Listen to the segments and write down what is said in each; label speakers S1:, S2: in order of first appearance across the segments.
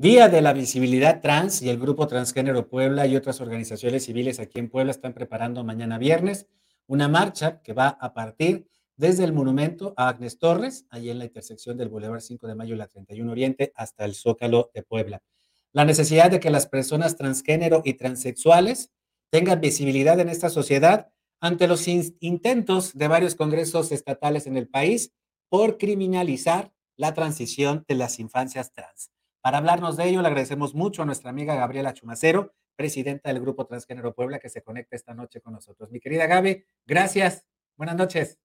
S1: Día de la Visibilidad Trans y el Grupo Transgénero Puebla y otras organizaciones civiles aquí en Puebla están preparando mañana viernes una marcha que va a partir desde el monumento a Agnes Torres, ahí en la intersección del Boulevard 5 de Mayo y la 31 Oriente, hasta el Zócalo de Puebla. La necesidad de que las personas transgénero y transexuales tengan visibilidad en esta sociedad ante los intentos de varios congresos estatales en el país por criminalizar la transición de las infancias trans. Para hablarnos de ello, le agradecemos mucho a nuestra amiga Gabriela Chumacero, presidenta del Grupo Transgénero Puebla, que se conecta esta noche con nosotros. Mi querida Gaby, gracias. Buenas noches.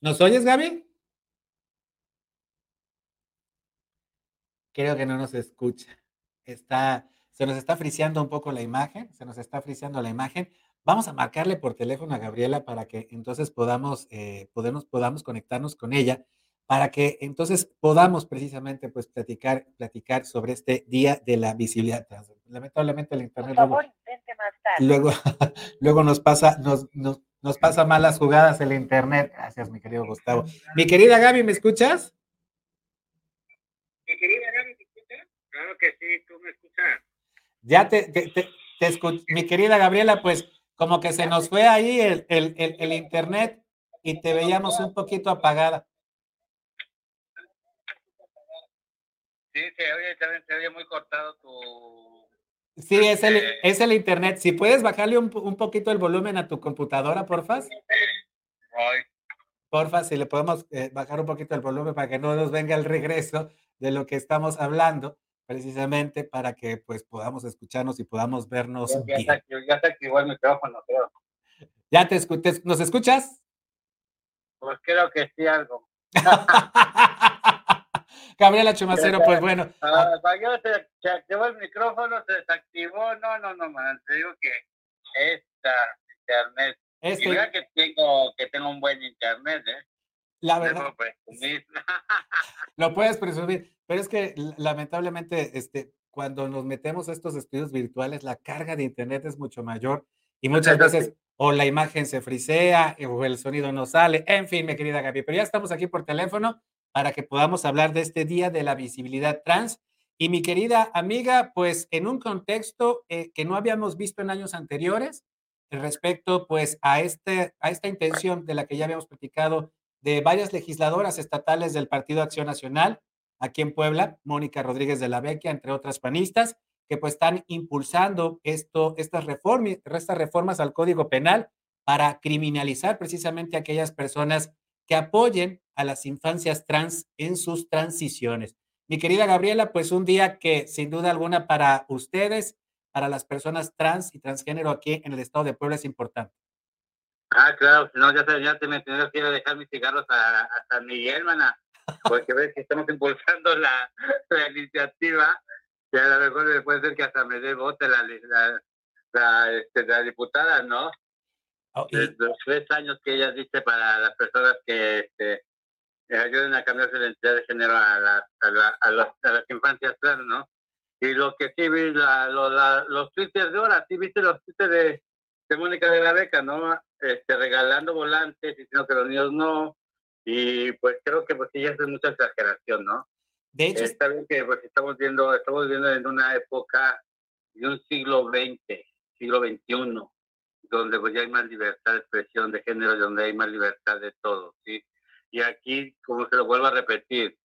S1: ¿Nos oyes, Gaby? Creo que no nos escucha. Está, se nos está friseando un poco la imagen, se nos está friseando la imagen. Vamos a marcarle por teléfono a Gabriela para que entonces podamos, eh, podemos, podamos conectarnos con ella, para que entonces podamos precisamente pues platicar, platicar sobre este Día de la Visibilidad Lamentablemente el Internet luego, luego, luego, nos, pasa, nos, nos, nos pasa malas jugadas el Internet. Gracias, mi querido Gustavo. Mi querida Gaby, ¿me escuchas?
S2: Mi querida Gaby, ¿me escuchas? Claro que sí, tú me escuchas.
S1: Ya te, te, te, te escucho. Mi querida Gabriela, pues como que se nos fue ahí el, el, el, internet y te veíamos un poquito apagada.
S2: Sí, se oye, se oye muy cortado tu...
S1: Sí, es el, este es el internet. Si puedes bajarle un, un poquito el volumen a tu computadora, porfas. Porfa, si le podemos eh, bajar un poquito el volumen para que no nos venga el regreso de lo que estamos hablando precisamente para que pues podamos escucharnos y podamos vernos
S2: ya, bien. Ya se activó el micrófono, creo.
S1: ¿Ya te, nos escuchas?
S2: Pues creo que sí, algo.
S1: Gabriela Chumacero, pues bueno.
S2: Ah, se, se, activó el micrófono, se desactivó. No, no, no, man. Te digo que esta internet. Este... Y que tengo, que tengo un buen internet, ¿eh?
S1: La verdad. Lo puedes presumir. Pero es que lamentablemente, este, cuando nos metemos a estos estudios virtuales, la carga de internet es mucho mayor y muchas veces o la imagen se frisea o el sonido no sale. En fin, mi querida Gaby, pero ya estamos aquí por teléfono para que podamos hablar de este día de la visibilidad trans. Y mi querida amiga, pues en un contexto eh, que no habíamos visto en años anteriores, respecto pues a, este, a esta intención de la que ya habíamos platicado de varias legisladoras estatales del Partido Acción Nacional aquí en Puebla, Mónica Rodríguez de la Vecchia, entre otras panistas, que pues están impulsando esto, estas, reformas, estas reformas al Código Penal para criminalizar precisamente a aquellas personas que apoyen a las infancias trans en sus transiciones. Mi querida Gabriela, pues un día que sin duda alguna para ustedes, para las personas trans y transgénero aquí en el estado de Puebla es importante.
S2: Ah, claro, si no, ya, ya te me que dejar mis cigarros a, a San Miguel, mana porque ves que estamos impulsando la, la iniciativa, y a lo mejor puede ser que hasta me dé voto la, la, la, este, la diputada, ¿no? Oh, los tres años que ella dice para las personas que este, ayuden a cambiar su identidad de género a, la, a, a, las, a las infancias trans, ¿no? Y lo que sí vi, la, los twitters de ahora, sí viste los twitters de, de Mónica de la Beca, ¿no? Este, regalando volantes, diciendo que los niños no, y pues creo que pues ya es mucha exageración, ¿no?
S1: De hecho,
S2: está bien que pues estamos viendo, estamos viviendo en una época de un siglo XX, siglo XXI, donde pues ya hay más libertad de expresión de género, donde hay más libertad de todo, ¿sí? Y aquí, como se lo vuelvo a repetir,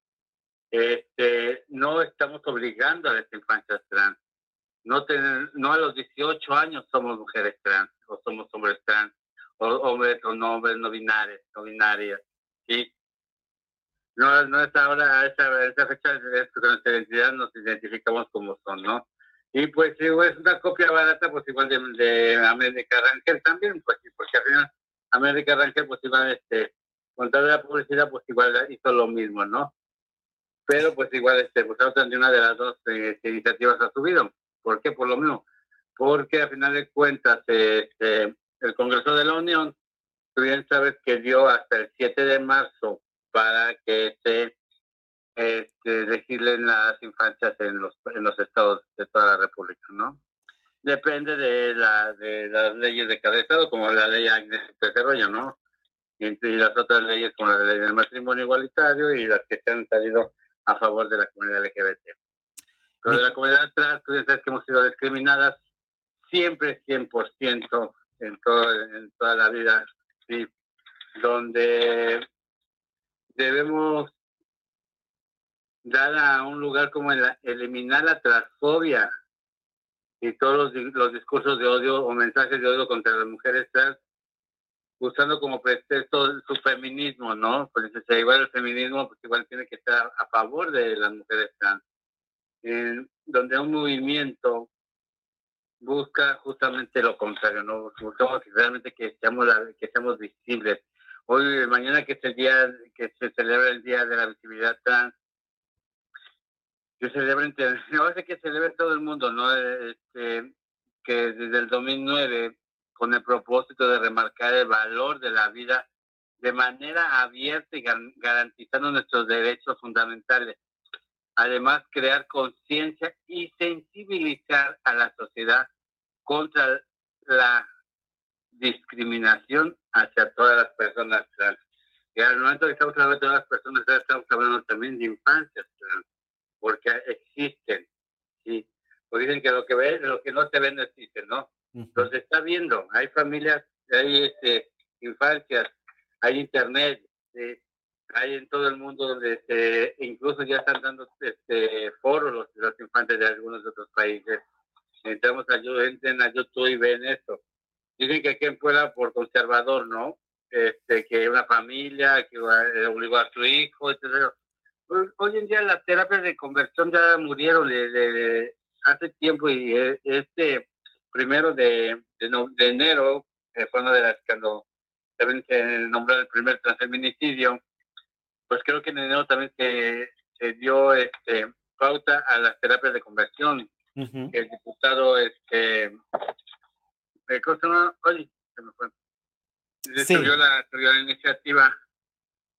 S2: este, no estamos obligando a las infancias trans. No, tener, no a los 18 años somos mujeres trans, o somos hombres trans, o hombres o no hombres no binarios, no binarias. Sí. No, no es ahora, a esa, esa fecha de nuestra identidad nos identificamos como son, ¿no? Y pues si es una copia barata, pues igual de, de América Rangel también, pues porque al final América Rangel, pues igual, este, con toda la publicidad, pues igual hizo lo mismo, ¿no? Pero pues igual, este, pues de una de las dos eh, iniciativas ha subido. ¿Por qué? Por lo mismo. Porque al final de cuentas, este, el Congreso de la Unión bien sabes que dio hasta el 7 de marzo para que se este, legislen las infancias en los, en los estados de toda la República, ¿no? Depende de, la, de las leyes de cada estado, como la ley Agnes Desarrollo, ¿no? y, las otras leyes como la ley del matrimonio igualitario y las que se han salido a favor de la comunidad LGBT. Pero de la comunidad trans, tú que hemos sido discriminadas siempre 100% en, todo, en toda la vida, ¿sí? donde debemos dar a un lugar como el, eliminar la transfobia y todos los, discursos de odio o mensajes de odio contra las mujeres trans, usando como pretexto su feminismo, ¿no? Pues si igual el feminismo, pues igual tiene que estar a favor de las mujeres trans. donde un movimiento busca justamente lo contrario, ¿no? Buscamos realmente que seamos, que seamos visibles. Hoy, mañana que es el día, que se celebra el Día de la Visibilidad Trans, que celebra, no sé que celebra todo el mundo, ¿no? Este, que desde el 2009, con el propósito de remarcar el valor de la vida de manera abierta y garantizando nuestros derechos fundamentales. Además, crear conciencia y sensibilizar a la sociedad contra la discriminación hacia todas las personas trans. Y al momento que estamos hablando de todas las personas trans, estamos hablando también de infancias trans, porque existen, ¿sí? Pues dicen que lo que ve, lo que no se ve no existe, ¿no? Entonces está viendo, hay familias, hay este, infancias, hay internet, hay en todo el mundo donde este, incluso ya están dando este, foros los, los infantes de algunos otros países. Entramos a, entren a YouTube y ven esto. Dicen que quien fuera por conservador, ¿no? Este, que una familia que obligó a su hijo, etc. Hoy en día las terapias de conversión ya murieron de, hace tiempo y eh, este primero de, de, enero fue una de las cuando también se nombró el primer transfeminicidio, pues creo que en enero también se, se dio este, pauta a las terapias de conversión. El diputado, este, eh, ¿cómo se llama? Oye, se me fue. Se la, la iniciativa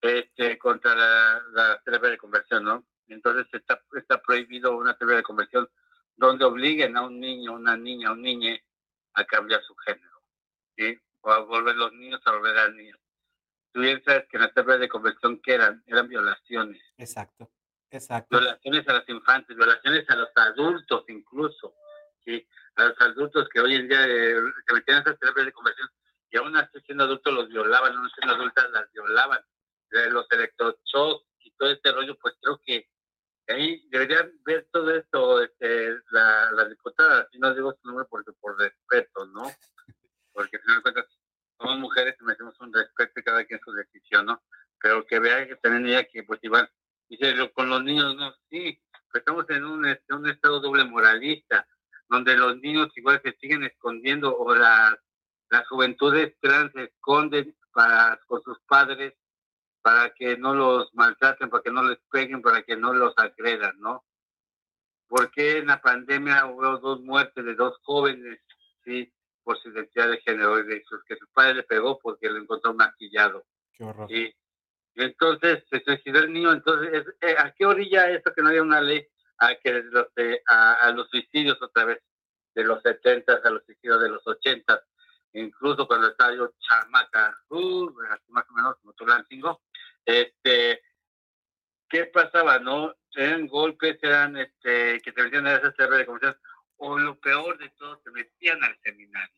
S2: este, contra la, la terapia de conversión, ¿no? Entonces está, está prohibido una terapia de conversión donde obliguen a un niño, una niña, un niño a cambiar su género, ¿sí? O a volver los niños a volver a niños. Tú bien sabes que las terapia de conversión que eran, eran violaciones.
S1: Exacto, exacto.
S2: Violaciones a los infantes, violaciones a los adultos incluso, ¿sí? A los adultos que hoy en día eh, se metían en esas terapias de conversión y aún así siendo adultos los violaban, aún siendo adultas las violaban. Los electroshocks y todo este rollo, pues creo que ahí deberían ver todo esto este, la, diputada, si no digo su nombre porque por respeto, ¿no? Porque al final de cuentas somos mujeres y merecemos un respeto y cada quien su decisión, ¿no? Pero que vea que también ella que pues igual, dice, con los niños, no, sí, pero estamos en un, este, un estado doble moralista, donde los niños igual se siguen escondiendo o las, las juventudes trans se esconden para, con sus padres para que no los maltraten, para que no les peguen, para que no los agredan, ¿no? Porque en la pandemia hubo dos muertes de dos jóvenes, sí, por su identidad de género, y que su padre le pegó porque lo encontró maquillado.
S1: Qué horror.
S2: Y entonces se suicidó el niño, entonces, eh, ¿a qué orilla eso que no haya una ley a que los, a, los suicidios otra vez, de los 70 a los suicidios de los 80 incluso cuando estaba yo chamaca, uh, más o menos como Tulancingo, este, ¿qué pasaba? ¿No? Eran golpes, eran este, que te metían a esas de conversión, o lo peor de todo, te metían al seminario,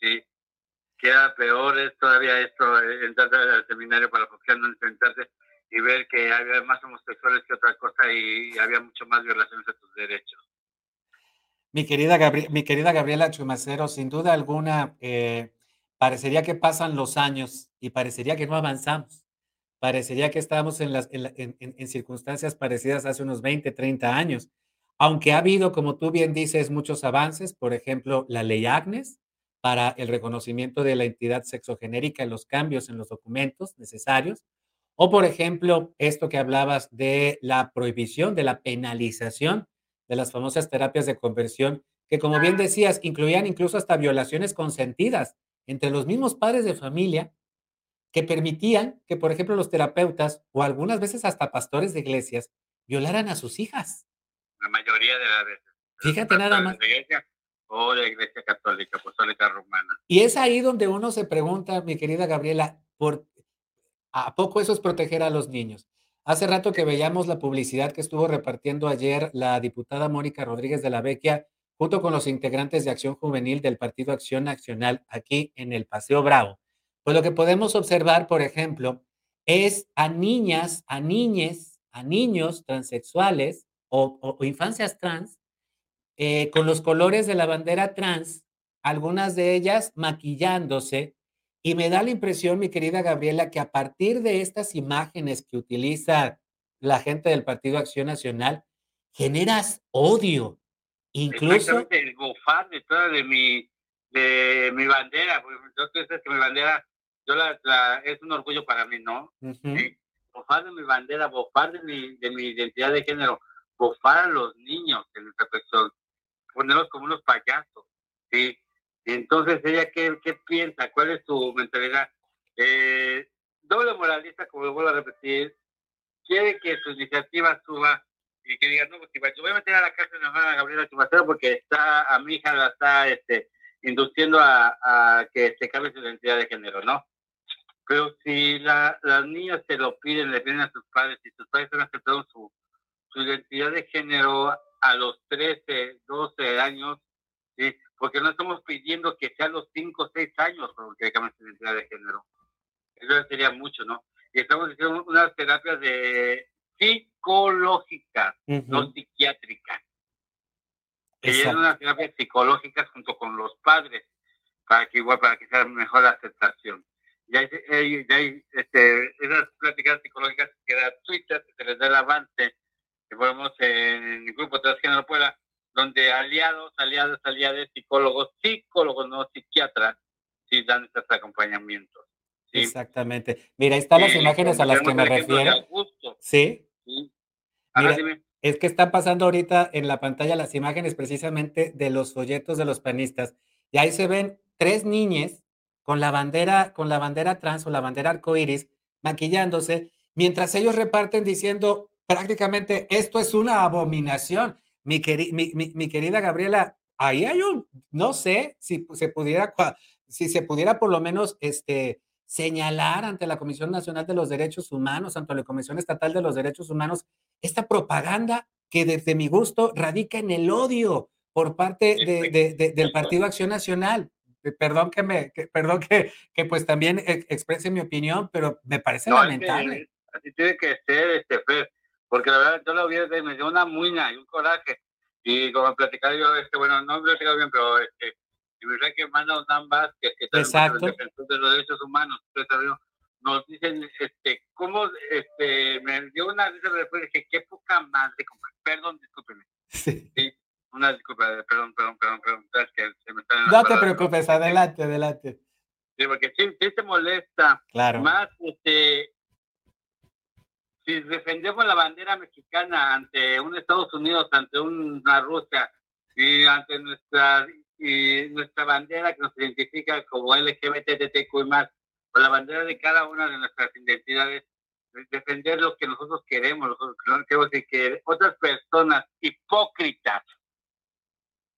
S2: ¿sí? Que era peor es todavía esto, entrar al seminario para no enfrentarse y ver que había más homosexuales que otra cosa y había mucho más violaciones de tus derechos.
S1: Mi querida, mi querida Gabriela Chumacero, sin duda alguna, eh, parecería que pasan los años y parecería que no avanzamos. Parecería que estábamos en, las, en, en, circunstancias parecidas hace unos 20, 30 años. Aunque ha habido, como tú bien dices, muchos avances, por ejemplo, la ley Agnes para el reconocimiento de la entidad sexogenérica y los cambios en los documentos necesarios, o por ejemplo, esto que hablabas de la prohibición, de la penalización de las famosas terapias de conversión, que como bien decías, incluían incluso hasta violaciones consentidas entre los mismos padres de familia que permitían que, por ejemplo, los terapeutas o algunas veces hasta pastores de iglesias violaran a sus hijas.
S2: La mayoría de las veces.
S1: Fíjate nada más.
S2: De iglesia o de iglesia católica, apostólica romana.
S1: Y es ahí donde uno se pregunta, mi querida Gabriela, por ¿A poco eso es proteger a los niños? Hace rato que veíamos la publicidad que estuvo repartiendo ayer la diputada Mónica Rodríguez de la Vecchia junto con los integrantes de Acción Juvenil del Partido Acción Nacional aquí en el Paseo Bravo. Pues lo que podemos observar, por ejemplo, es a niñas, a niñes, a niños transexuales o, infancias trans eh, con los colores de la bandera trans, algunas de ellas maquillándose. Y me da la impresión, mi querida Gabriela, que a partir de estas imágenes que utiliza la gente del Partido Acción Nacional, generas odio, Incluso.
S2: el gofar de toda de mi, de mi bandera. Yo que mi bandera, yo la, es un orgullo para mí, ¿no? Bofar de mi bandera, bofar de mi, de mi identidad de género, bofar a los niños en nuestra persona, ponerlos como unos payasos, ¿sí? Entonces, ¿ella qué, qué piensa? ¿Cuál es su mentalidad? Eh, doble moralista, como lo vuelvo a repetir, quiere que su iniciativa suba y que digan, no, pues yo voy a meter a la cárcel a Gabriela Chubacero porque está, a mi hija la está este, induciendo a, a que se cambie su identidad de género, ¿no? Pero si la, las niñas se lo piden, le piden a sus padres, y sus padres han aceptado su, su identidad de género a los 13, 12 años, ¿sí? porque no estamos pidiendo que sea a los 5 o 6 años porque cambie su identidad de género. Eso sería mucho, ¿no? Y estamos haciendo unas terapias de psicológicas, no psiquiátricas. Que lleven unas terapias psicológicas junto con los padres para que igual para que sea mejor la aceptación. Y hay, hay, este, esas pláticas psicológicas gratuitas, que se les da el avance, que ponemos en el grupo Transgénero Puebla, donde aliados, aliados, aliados, psicólogos, psicólogos, no psiquiatras, sí dan estos acompañamientos.
S1: Exactamente. Mira, ahí están las imágenes a las que me refiero. Sí. Mira, es que están pasando ahorita en la pantalla las imágenes precisamente de los folletos de los panistas. Y ahí se ven tres niñas con la bandera, con la bandera trans o la bandera arcoíris, maquillándose, mientras ellos reparten diciendo prácticamente esto es una abominación. Mi, mi, querida Gabriela, ahí hay un, no sé si se pudiera, si se pudiera por lo menos este, señalar ante la Comisión Nacional de los Derechos Humanos, ante la Comisión Estatal de los Derechos Humanos, esta propaganda que desde mi gusto radica en el odio por parte de, del Partido Acción Nacional. Perdón que me, perdón que, que, pues también exprese mi opinión, pero me parece lamentable.
S2: así tiene que ser, este, porque la verdad yo lo vi desde, me dio una muña y un coraje. Y como platicar yo, este, bueno, no he bien, pero este, y que manda un Vázquez, que
S1: Exacto.
S2: de los derechos humanos, nos dicen, este, ¿cómo, este, me dio una risa después, dije, qué poca madre, perdón, discúlpeme. Sí. Una disculpa, perdón, perdón, perdón, perdón, que se me están
S1: No te preocupes, adelante, adelante.
S2: Sí, porque sí, sí te molesta.
S1: Claro.
S2: Más, este, si defendemos la bandera mexicana ante un Estados Unidos, ante una Rusia y ante nuestra y nuestra bandera que nos identifica como LGBTTQ y más, o la bandera de cada una de nuestras identidades, defender lo que nosotros queremos, nosotros queremos que otras personas hipócritas,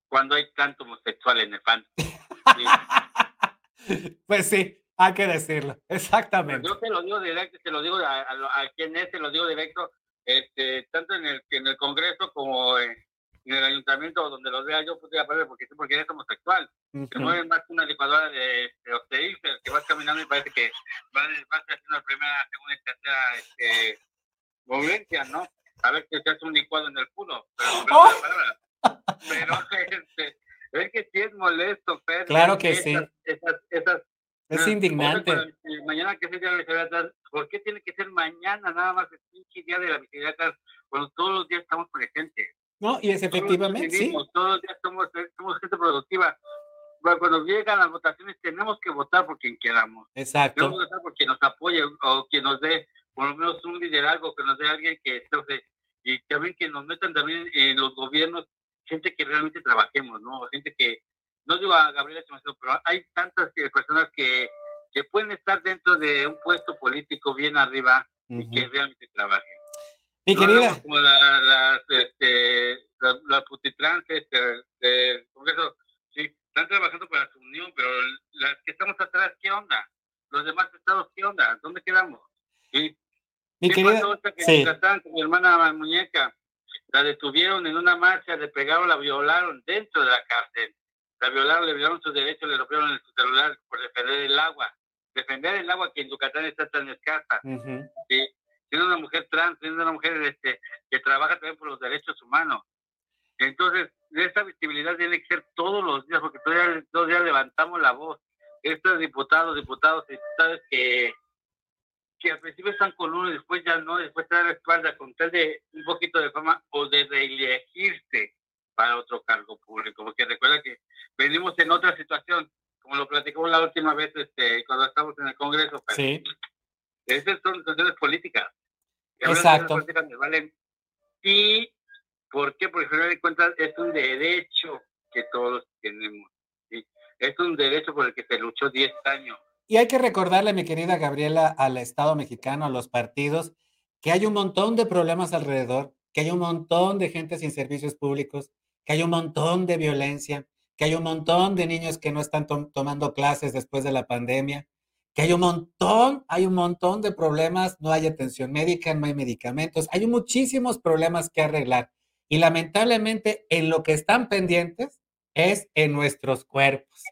S2: cuando hay tanto homosexual en el fan.
S1: pues sí, hay que decirlo, exactamente.
S2: Yo te lo digo directo, te lo digo a, a, quien es, te lo digo directo, este, tanto en el, en el Congreso como en, en el ayuntamiento donde los vea yo pues, porque porque eres homosexual. Uh Se mueven más que una licuadora de, de que vas caminando y parece que vas, vas haciendo la primera, segunda y tercera este, movimiento, ¿no? A ver que se hace un licuado en el culo. Pero, ¡Oh! pero este, es que sí es molesto, Pedro.
S1: Claro que sí.
S2: Esas, esas,
S1: es indignante.
S2: mañana que es el día de la visibilidad ¿por qué tiene que ser mañana nada más el pinche día de la visibilidad cuando todos los días estamos presentes?
S1: No, y es efectivamente, sí.
S2: Todos los días somos, somos gente productiva. Cuando llegan las votaciones tenemos que votar por quien queramos.
S1: Exacto.
S2: Tenemos que votar por quien nos apoye o quien nos dé por lo menos un liderazgo, que nos dé alguien que entonces, y también que nos metan también en los gobiernos gente que realmente trabajemos, ¿no? Gente que, no digo a Gabriela pero hay tantas personas que, que pueden estar dentro de un puesto político bien arriba y que realmente trabajen.
S1: Mi querida.
S2: Como las este, la, la este, del Congreso, sí, están trabajando para su unión, pero las que estamos atrás, ¿qué onda? Los demás estados, ¿qué onda? ¿Dónde quedamos? Sí. Mi querida, sí. mi hermana muñeca, la detuvieron en una marcha, le pegaron, la violaron dentro de la cárcel. La violaron, le violaron sus derechos, le rompieron su celular por defender el agua. Defender el agua que en Yucatán está tan escasa. ¿sí? Siendo una mujer trans, siendo una mujer este, que trabaja también por los derechos humanos. Entonces, esta visibilidad tiene que ser todos los días, porque todos los días, levantamos la voz. Estos diputados, diputados, diputadas que que al principio están con uno y después ya no, después te da la espalda con tal de un poquito de fama o de reelegirse para otro cargo público, porque recuerda que venimos en otra situación, como lo platicamos la última vez este, cuando estábamos en el Congreso. sí. Esas son situaciones políticas.
S1: Exacto.
S2: Políticas valen. Y, ¿por qué? Porque al final de cuentas es un derecho que todos tenemos. ¿sí? Es un derecho por el que se luchó 10 años.
S1: Y hay que recordarle, mi querida Gabriela, al Estado mexicano, a los partidos, que hay un montón de problemas alrededor, que hay un montón de gente sin servicios públicos, que hay un montón de violencia, que hay un montón de niños que no están tomando clases después de la pandemia, que hay un montón, hay un montón de problemas, no hay atención médica, no hay medicamentos, hay muchísimos problemas que arreglar. Y lamentablemente en lo que están pendientes es en nuestros cuerpos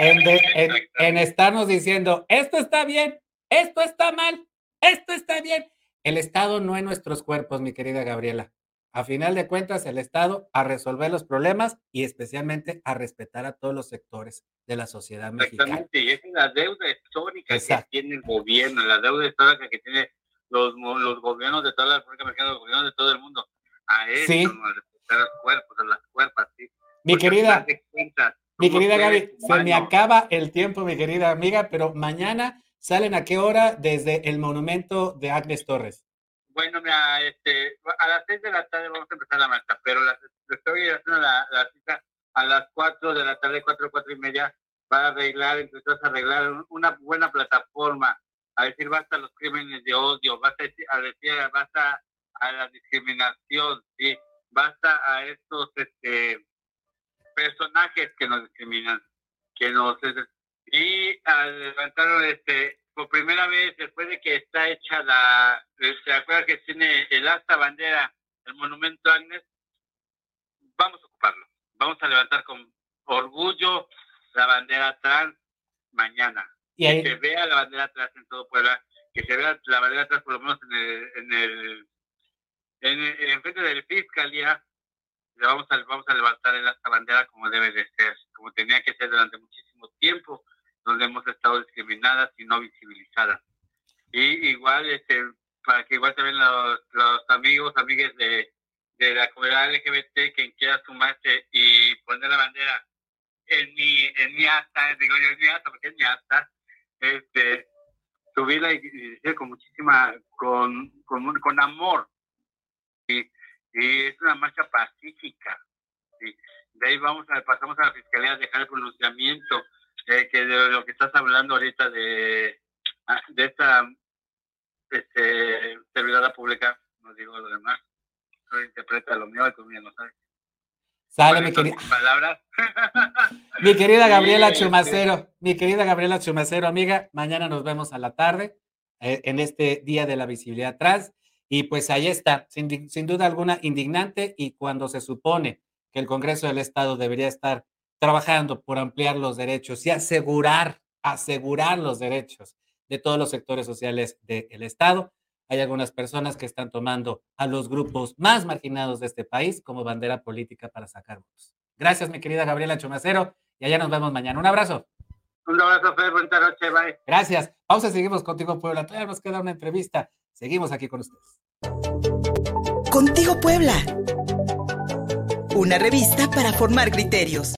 S1: en, estarnos diciendo, esto está bien, esto está mal, esto está bien. El Estado no en nuestros cuerpos, mi querida Gabriela. A final de cuentas, el Estado a resolver los problemas y especialmente a respetar a todos los sectores de la sociedad mexicana.
S2: Exactamente, y es la deuda histórica que tiene el gobierno, la deuda histórica que tienen los, los gobiernos de toda la República Mexicana, los gobiernos de todo el mundo. A eso, a respetar a los cuerpos, a las cuerpas, sí.
S1: Mi querida, mi querida Gaby, se me acaba el tiempo, mi querida amiga, pero mañana salen a qué hora desde el monumento de Agnes Torres.
S2: Bueno, mira, este, a las seis de la tarde vamos a empezar la marcha, pero las, estoy haciendo la, cita a las cuatro de la tarde, cuatro, cuatro y media, para arreglar, empezar a arreglar una buena plataforma, a decir basta los crímenes de odio, basta a decir basta a la discriminación, sí, basta a estos, este, personajes que nos discriminan, que nos y al levantar este por primera vez después de que está hecha la se acuerda que tiene el asta bandera el monumento Agnes vamos a ocuparlo. Vamos a levantar con orgullo la bandera trans mañana. ¿Y que se vea la bandera trans en todo Puebla que se vea la bandera trans por lo menos en el en el en, en frente de la fiscalía. Vamos a, vamos a levantar el asta bandera como debe de ser, como tenía que ser durante muchísimo tiempo, donde hemos estado discriminadas y no visibilizadas. Y igual, este, para que igual también los, los amigos, amigas de, de la comunidad LGBT, quien quiera sumarse y poner la bandera en mi, en mi asta, digo yo en mi asta, porque es mi asta, este, subirla y, decir con muchísima, con, con, con amor, y es una marcha pacífica. De ahí vamos a, pasamos a la fiscalía a dejar el pronunciamiento eh, que de lo que estás hablando ahorita de, ah, de esta este, servidora pública, no digo lo demás, no interpreta lo mío y tú no sabes.
S1: Sale, mi querida. mi querida Gabriela este, Chumacero, mi querida Gabriela Chumacero, amiga, mañana nos vemos a la tarde eh, en este Día de la Visibilidad Trans. Y pues ahí está, sin, duda alguna, indignante y cuando se supone que el Congreso del Estado debería estar trabajando por ampliar los derechos y asegurar, asegurar los derechos de todos los sectores sociales del Estado. Hay algunas personas que están tomando a los grupos más marginados de este país como bandera política para sacar votos. Gracias, mi querida Gabriela Chomacero, y allá nos vemos mañana. Un abrazo.
S2: Un abrazo, Fer. Buenas noches, bye.
S1: Gracias. Vamos a seguimos contigo, Puebla. Todavía nos queda una entrevista. Seguimos aquí con ustedes.
S3: Contigo Puebla. Una revista para formar criterios.